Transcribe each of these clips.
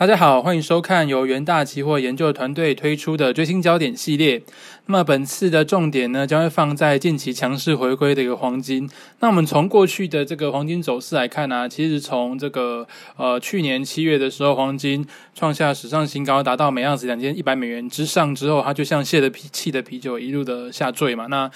大家好，欢迎收看由元大期货研究团队推出的最新焦点系列。那么本次的重点呢，将会放在近期强势回归的一个黄金。那我们从过去的这个黄金走势来看呢，其实从这个呃去年七月的时候，黄金创下史上新高，达到每盎司两千一百美元之上之后，它就像泄了气的啤酒一路的下坠嘛。那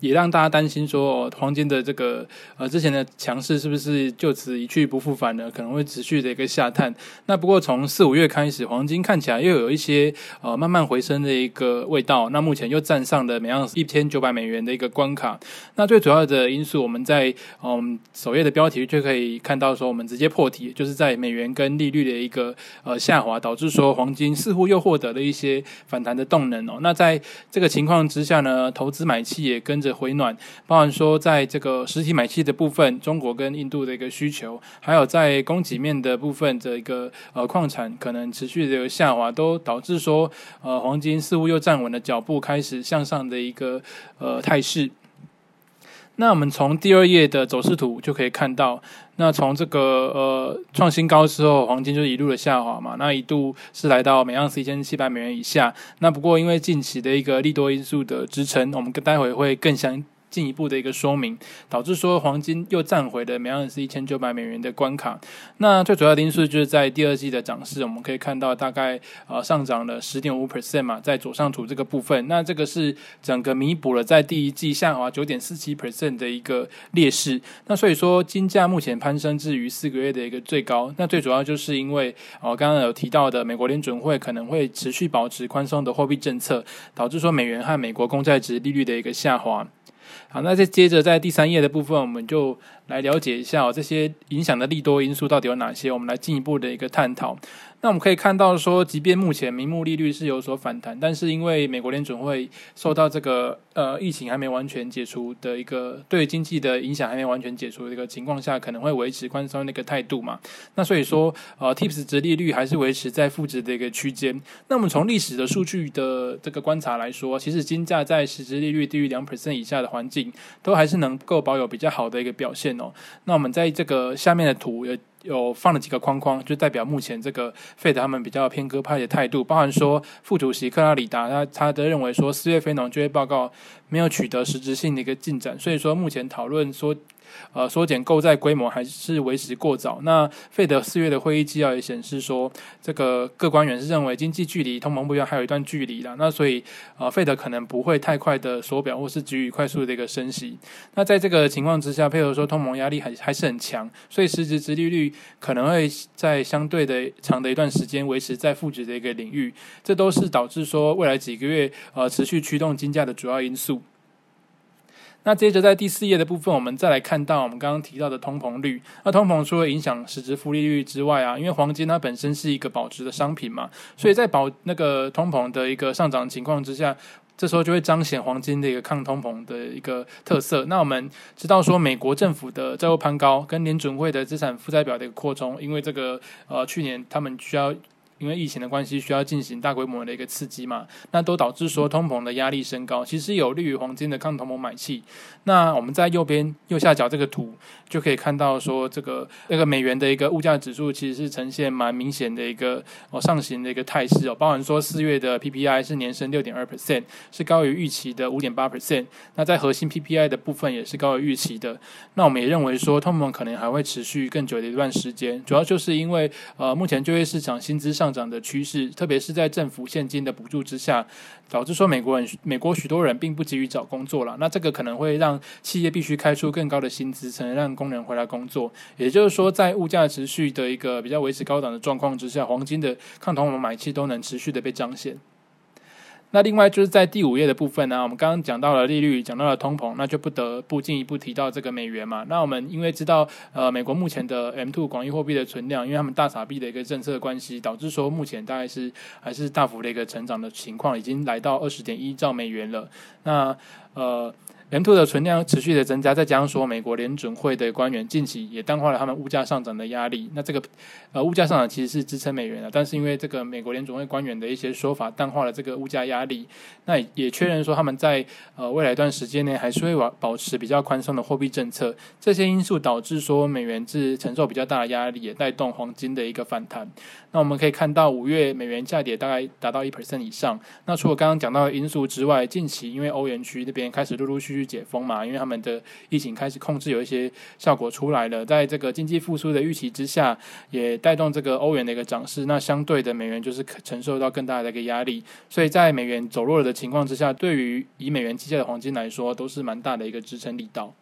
也让大家担心说，黄金的这个呃之前的强势是不是就此一去不复返呢？可能会持续的一个下探。那不过从四五月开始，黄金看起来又有一些呃慢慢回升的一个味道。那目前又站上了每盎司一千九百美元的一个关卡。那最主要的因素，我们在嗯首页的标题就可以看到说，我们直接破题，就是在美元跟利率的一个呃下滑，导致说黄金似乎又获得了一些反弹的动能哦。那在这个情况之下呢，投资买气也跟跟着回暖，包含说在这个实体买气的部分，中国跟印度的一个需求，还有在供给面的部分的一个呃矿产可能持续的下滑，都导致说呃黄金似乎又站稳了脚步，开始向上的一个呃态势。那我们从第二页的走势图就可以看到，那从这个呃创新高之后，黄金就一路的下滑嘛，那一度是来到每盎司一千七百美元以下。那不过因为近期的一个利多因素的支撑，我们待会会更详。进一步的一个说明，导致说黄金又站回了每盎司一千九百美元的关卡。那最主要的因素就是在第二季的涨势，我们可以看到大概呃上涨了十点五 percent 嘛，在左上图这个部分。那这个是整个弥补了在第一季下滑九点四七 percent 的一个劣势。那所以说金价目前攀升至于四个月的一个最高。那最主要就是因为哦刚刚有提到的美国联准会可能会持续保持宽松的货币政策，导致说美元和美国公债值利率的一个下滑。好，那再接着在第三页的部分，我们就来了解一下，这些影响的利多因素到底有哪些？我们来进一步的一个探讨。那我们可以看到说，即便目前名目利率是有所反弹，但是因为美国联准会受到这个呃疫情还没完全解除的一个对经济的影响还没完全解除的一个情况下，可能会维持宽松的一个态度嘛。那所以说，呃，TIPS 值利率还是维持在负值的一个区间。那我们从历史的数据的这个观察来说，其实金价在实质利率低于两 percent 以下的环境，都还是能够保有比较好的一个表现哦。那我们在这个下面的图有。有放了几个框框，就代表目前这个费德他们比较偏鸽派的态度，包含说副主席克拉里达他他的认为说四月非农就业报告没有取得实质性的一个进展，所以说目前讨论说。呃，缩减购债规模还是为时过早。那费德四月的会议纪要也显示说，这个各官员是认为经济距离通膨目标还有一段距离的。那所以，呃，费德可能不会太快的缩表，或是给予快速的一个升息。那在这个情况之下，配合说通膨压力还还是很强，所以实质殖利率可能会在相对的长的一段时间维持在负值的一个领域。这都是导致说未来几个月呃持续驱动金价的主要因素。那接着在第四页的部分，我们再来看到我们刚刚提到的通膨率。那通膨除了影响实质负利率之外啊，因为黄金它本身是一个保值的商品嘛，所以在保那个通膨的一个上涨情况之下，这时候就会彰显黄金的一个抗通膨的一个特色。那我们知道说，美国政府的债务攀高跟联准会的资产负债表的一个扩充，因为这个呃去年他们需要。因为疫情的关系，需要进行大规模的一个刺激嘛，那都导致说通膨的压力升高，其实有利于黄金的抗通膨买气。那我们在右边右下角这个图就可以看到说，这个那个美元的一个物价指数其实是呈现蛮明显的一个哦上行的一个态势哦，包含说四月的 PPI 是年升六点二 percent，是高于预期的五点八 percent。那在核心 PPI 的部分也是高于预期的。那我们也认为说通膨可能还会持续更久的一段时间，主要就是因为呃目前就业市场薪资上。上涨的趋势，特别是在政府现金的补助之下，导致说美国人、美国许多人并不急于找工作了。那这个可能会让企业必须开出更高的薪资，才能让工人回来工作。也就是说，在物价持续的一个比较维持高档的状况之下，黄金的抗通膨买气都能持续的被彰显。那另外就是在第五页的部分呢，我们刚刚讲到了利率，讲到了通膨，那就不得不进一步提到这个美元嘛。那我们因为知道，呃，美国目前的 M two 广义货币的存量，因为他们大傻币的一个政策关系，导致说目前大概是还是大幅的一个成长的情况，已经来到二十点一兆美元了。那呃。M2 的存量持续的增加，再加上说美国联准会的官员近期也淡化了他们物价上涨的压力。那这个呃物价上涨其实是支撑美元的，但是因为这个美国联准会官员的一些说法淡化了这个物价压力，那也确认说他们在呃未来一段时间内还是会保保持比较宽松的货币政策。这些因素导致说美元是承受比较大的压力，也带动黄金的一个反弹。那我们可以看到五月美元下跌大概达到一 percent 以上。那除了刚刚讲到的因素之外，近期因为欧元区那边开始陆陆续去解封嘛，因为他们的疫情开始控制，有一些效果出来了。在这个经济复苏的预期之下，也带动这个欧元的一个涨势。那相对的，美元就是承受到更大的一个压力。所以在美元走弱的情况之下，对于以美元计价的黄金来说，都是蛮大的一个支撑力道。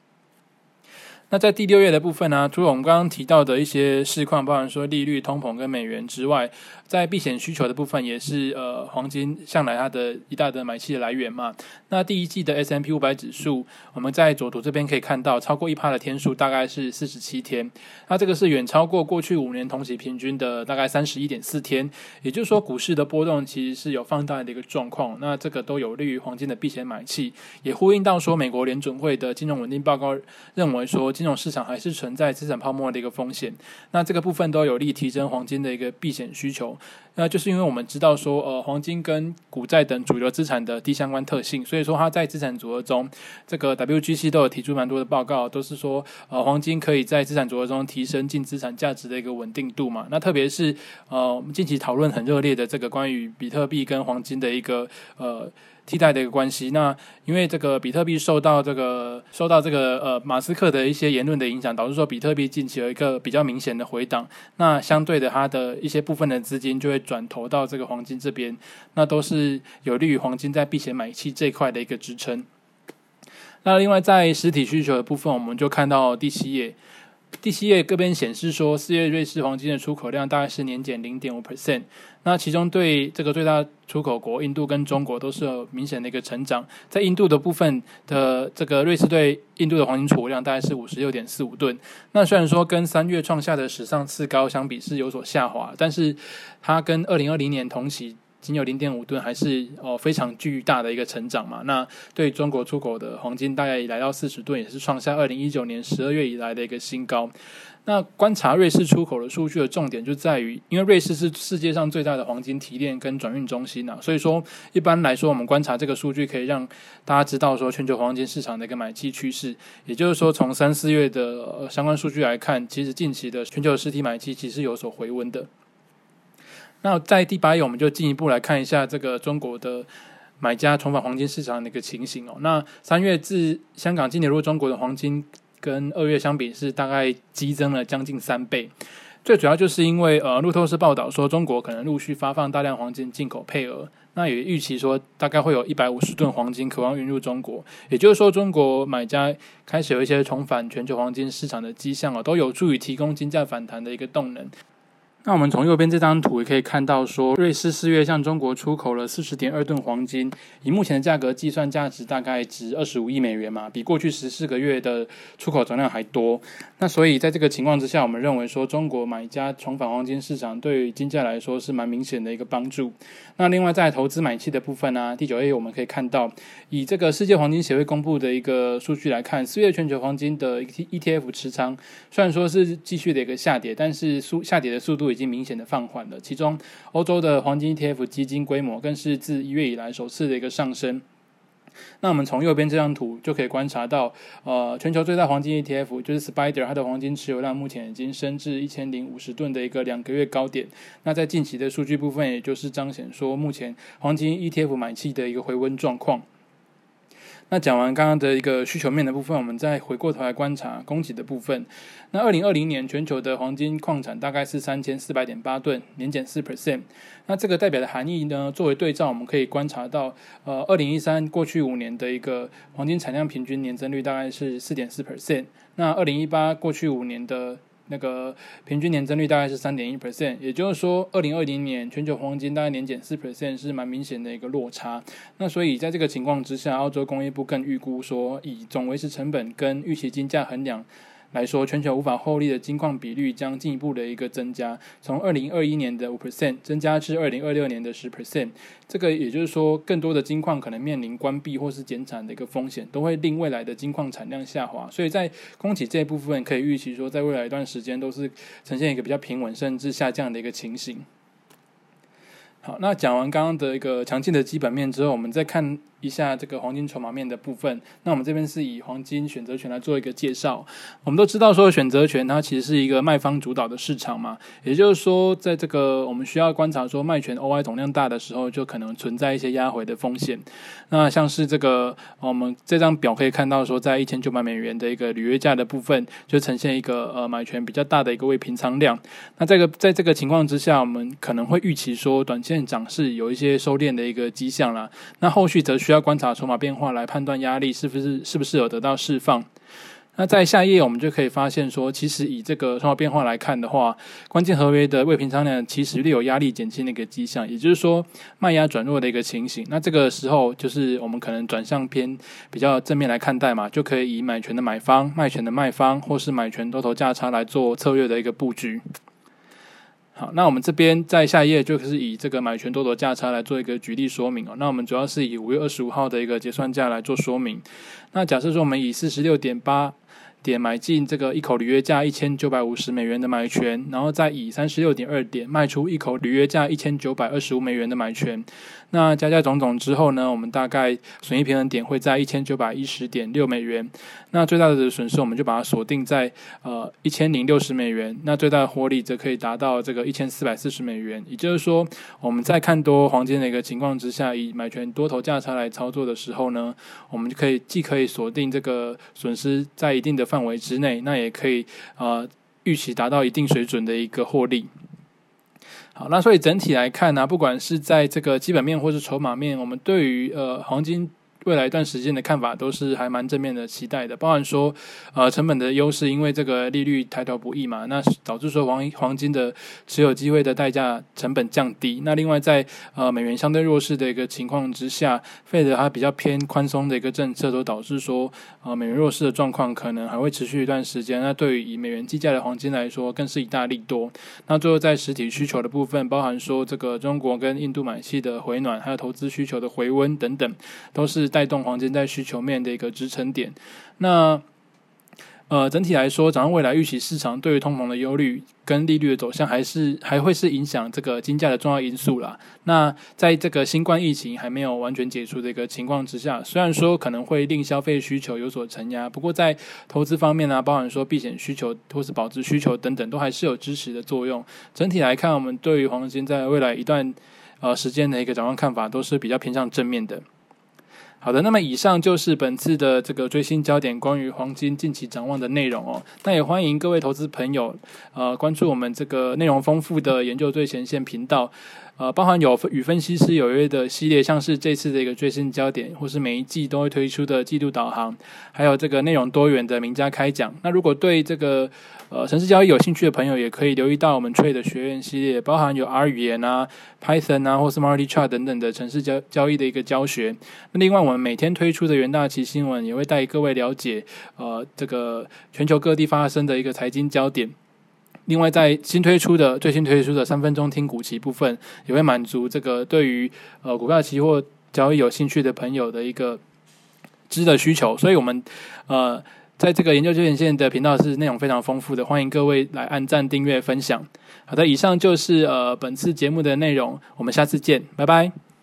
那在第六页的部分呢，除了我们刚刚提到的一些市况，包含说利率、通膨跟美元之外，在避险需求的部分，也是呃黄金向来它的一大的买气的来源嘛。那第一季的 S M P 五百指数，我们在左图这边可以看到，超过一趴的天数大概是四十七天，那这个是远超过过去五年同期平均的大概三十一点四天。也就是说，股市的波动其实是有放大的一个状况。那这个都有利于黄金的避险买气，也呼应到说美国联准会的金融稳定报告认为说。金融市场还是存在资产泡沫的一个风险，那这个部分都有利提升黄金的一个避险需求。那就是因为我们知道说，呃，黄金跟股债等主流资产的低相关特性，所以说它在资产组合中，这个 WGC 都有提出蛮多的报告，都是说，呃，黄金可以在资产组合中提升净资产价值的一个稳定度嘛。那特别是呃，我们近期讨论很热烈的这个关于比特币跟黄金的一个呃。替代的一个关系，那因为这个比特币受到这个受到这个呃马斯克的一些言论的影响，导致说比特币近期有一个比较明显的回档，那相对的它的一些部分的资金就会转投到这个黄金这边，那都是有利于黄金在避险买气这块的一个支撑。那另外在实体需求的部分，我们就看到第七页。第七页各边显示说，四月瑞士黄金的出口量大概是年减零点五 percent。那其中对这个最大出口国印度跟中国都是有明显的一个成长。在印度的部分的这个瑞士对印度的黄金储量大概是五十六点四五吨。那虽然说跟三月创下的史上次高相比是有所下滑，但是它跟二零二零年同期。仅有零点五吨，还是哦非常巨大的一个成长嘛？那对中国出口的黄金大概来到四十吨，也是创下二零一九年十二月以来的一个新高。那观察瑞士出口的数据的重点就在于，因为瑞士是世界上最大的黄金提炼跟转运中心呐，所以说一般来说，我们观察这个数据可以让大家知道说全球黄金市场的一个买气趋势。也就是说，从三四月的相关数据来看，其实近期的全球实体买气其实有所回温的。那在第八页，我们就进一步来看一下这个中国的买家重返黄金市场的一个情形哦。那三月自香港进入中国的黄金，跟二月相比是大概激增了将近三倍。最主要就是因为呃，路透社报道说，中国可能陆续发放大量黄金进口配额，那也预期说大概会有一百五十吨黄金渴望运入中国。也就是说，中国买家开始有一些重返全球黄金市场的迹象哦，都有助于提供金价反弹的一个动能。那我们从右边这张图也可以看到，说瑞士四月向中国出口了四十点二吨黄金，以目前的价格计算，价值大概值二十五亿美元嘛，比过去十四个月的出口总量还多。那所以在这个情况之下，我们认为说中国买家重返黄金市场，对于金价来说是蛮明显的一个帮助。那另外在投资买气的部分呢，第九页我们可以看到，以这个世界黄金协会公布的一个数据来看，四月全球黄金的 ETF 持仓虽然说是继续的一个下跌，但是速下跌的速度已经明显的放缓了。其中欧洲的黄金 ETF 基金规模更是自一月以来首次的一个上升。那我们从右边这张图就可以观察到，呃，全球最大黄金 ETF 就是 Spider，它的黄金持有量目前已经升至一千零五十吨的一个两个月高点。那在近期的数据部分，也就是彰显说，目前黄金 ETF 买气的一个回温状况。那讲完刚刚的一个需求面的部分，我们再回过头来观察供给的部分。那二零二零年全球的黄金矿产大概是三千四百点八吨，年减四 percent。那这个代表的含义呢？作为对照，我们可以观察到，呃，二零一三过去五年的一个黄金产量平均年增率大概是四点四 percent。那二零一八过去五年的那个平均年增率大概是三点一 percent，也就是说，二零二零年全球黄金大概年减四 percent 是蛮明显的一个落差。那所以在这个情况之下，澳洲工业部更预估说，以总维持成本跟预期金价衡量，来说，全球无法获利的金矿比率将进一步的一个增加，从二零二一年的五 percent 增加至二零二六年的十 percent。这个也就是说，更多的金矿可能面临关闭或是减产的一个风险，都会令未来的金矿产量下滑。所以在供给这一部分，可以预期说，在未来一段时间都是呈现一个比较平稳甚至下降的一个情形。好，那讲完刚刚的一个强劲的基本面之后，我们再看。一下这个黄金筹码面的部分，那我们这边是以黄金选择权来做一个介绍。我们都知道说选择权它其实是一个卖方主导的市场嘛，也就是说，在这个我们需要观察说卖权 OI 总量大的时候，就可能存在一些压回的风险。那像是这个我们这张表可以看到说，在一千九百美元的一个履约价的部分，就呈现一个呃买权比较大的一个未平仓量。那这个在这个情况之下，我们可能会预期说短线涨势有一些收敛的一个迹象啦。那后续则需要。要观察筹码变化来判断压力是不是是不是有得到释放。那在下一页我们就可以发现说，其实以这个筹码变化来看的话，关键合约的未平仓量其实略有压力减轻的一个迹象，也就是说卖压转弱的一个情形。那这个时候就是我们可能转向偏比较正面来看待嘛，就可以以买权的买方、卖权的卖方，或是买权多头价差来做策略的一个布局。好，那我们这边在下一页就是以这个买权多多价差来做一个举例说明哦。那我们主要是以五月二十五号的一个结算价来做说明。那假设说我们以四十六点八。点买进这个一口履约价一千九百五十美元的买权，然后再以三十六点二点卖出一口履约价一千九百二十五美元的买权。那加加总总之后呢，我们大概损益平衡点会在一千九百一十点六美元。那最大的损失我们就把它锁定在呃一千零六十美元。那最大的获利则可以达到这个一千四百四十美元。也就是说，我们在看多黄金的一个情况之下，以买权多头价差来操作的时候呢，我们就可以既可以锁定这个损失在一定的。范围之内，那也可以呃预期达到一定水准的一个获利。好，那所以整体来看呢，不管是在这个基本面或是筹码面，我们对于呃黄金。未来一段时间的看法都是还蛮正面的，期待的。包含说，呃，成本的优势，因为这个利率抬头不易嘛，那导致说黄黄金的持有机会的代价成本降低。那另外在呃美元相对弱势的一个情况之下，费德它比较偏宽松的一个政策，都导致说呃美元弱势的状况可能还会持续一段时间。那对于以美元计价的黄金来说，更是一大利多。那最后在实体需求的部分，包含说这个中国跟印度买气的回暖，还有投资需求的回温等等，都是。带动黄金在需求面的一个支撑点。那呃，整体来说，展望未来预期市场对于通膨的忧虑跟利率的走向，还是还会是影响这个金价的重要因素啦。那在这个新冠疫情还没有完全解除的一个情况之下，虽然说可能会令消费需求有所承压，不过在投资方面呢，包含说避险需求或是保值需求等等，都还是有支持的作用。整体来看，我们对于黄金在未来一段呃时间的一个展望看法，都是比较偏向正面的。好的，那么以上就是本次的这个最新焦点，关于黄金近期展望的内容哦。那也欢迎各位投资朋友，呃，关注我们这个内容丰富的研究最前线频道。呃，包含有与分析师有约的系列，像是这次的一个最新焦点，或是每一季都会推出的季度导航，还有这个内容多元的名家开讲。那如果对这个呃城市交易有兴趣的朋友，也可以留意到我们 Trade 学院系列，包含有 R 语言啊、Python 啊，或是 m a r t i Chart 等等的城市交交易的一个教学。那另外，我们每天推出的元大旗新闻，也会带各位了解呃这个全球各地发生的一个财经焦点。另外，在新推出的最新推出的三分钟听股期部分，也会满足这个对于呃股票期货交易有兴趣的朋友的一个知的需求。所以，我们呃在这个研究最前线的频道是内容非常丰富的，欢迎各位来按赞、订阅、分享。好的，以上就是呃本次节目的内容，我们下次见，拜拜。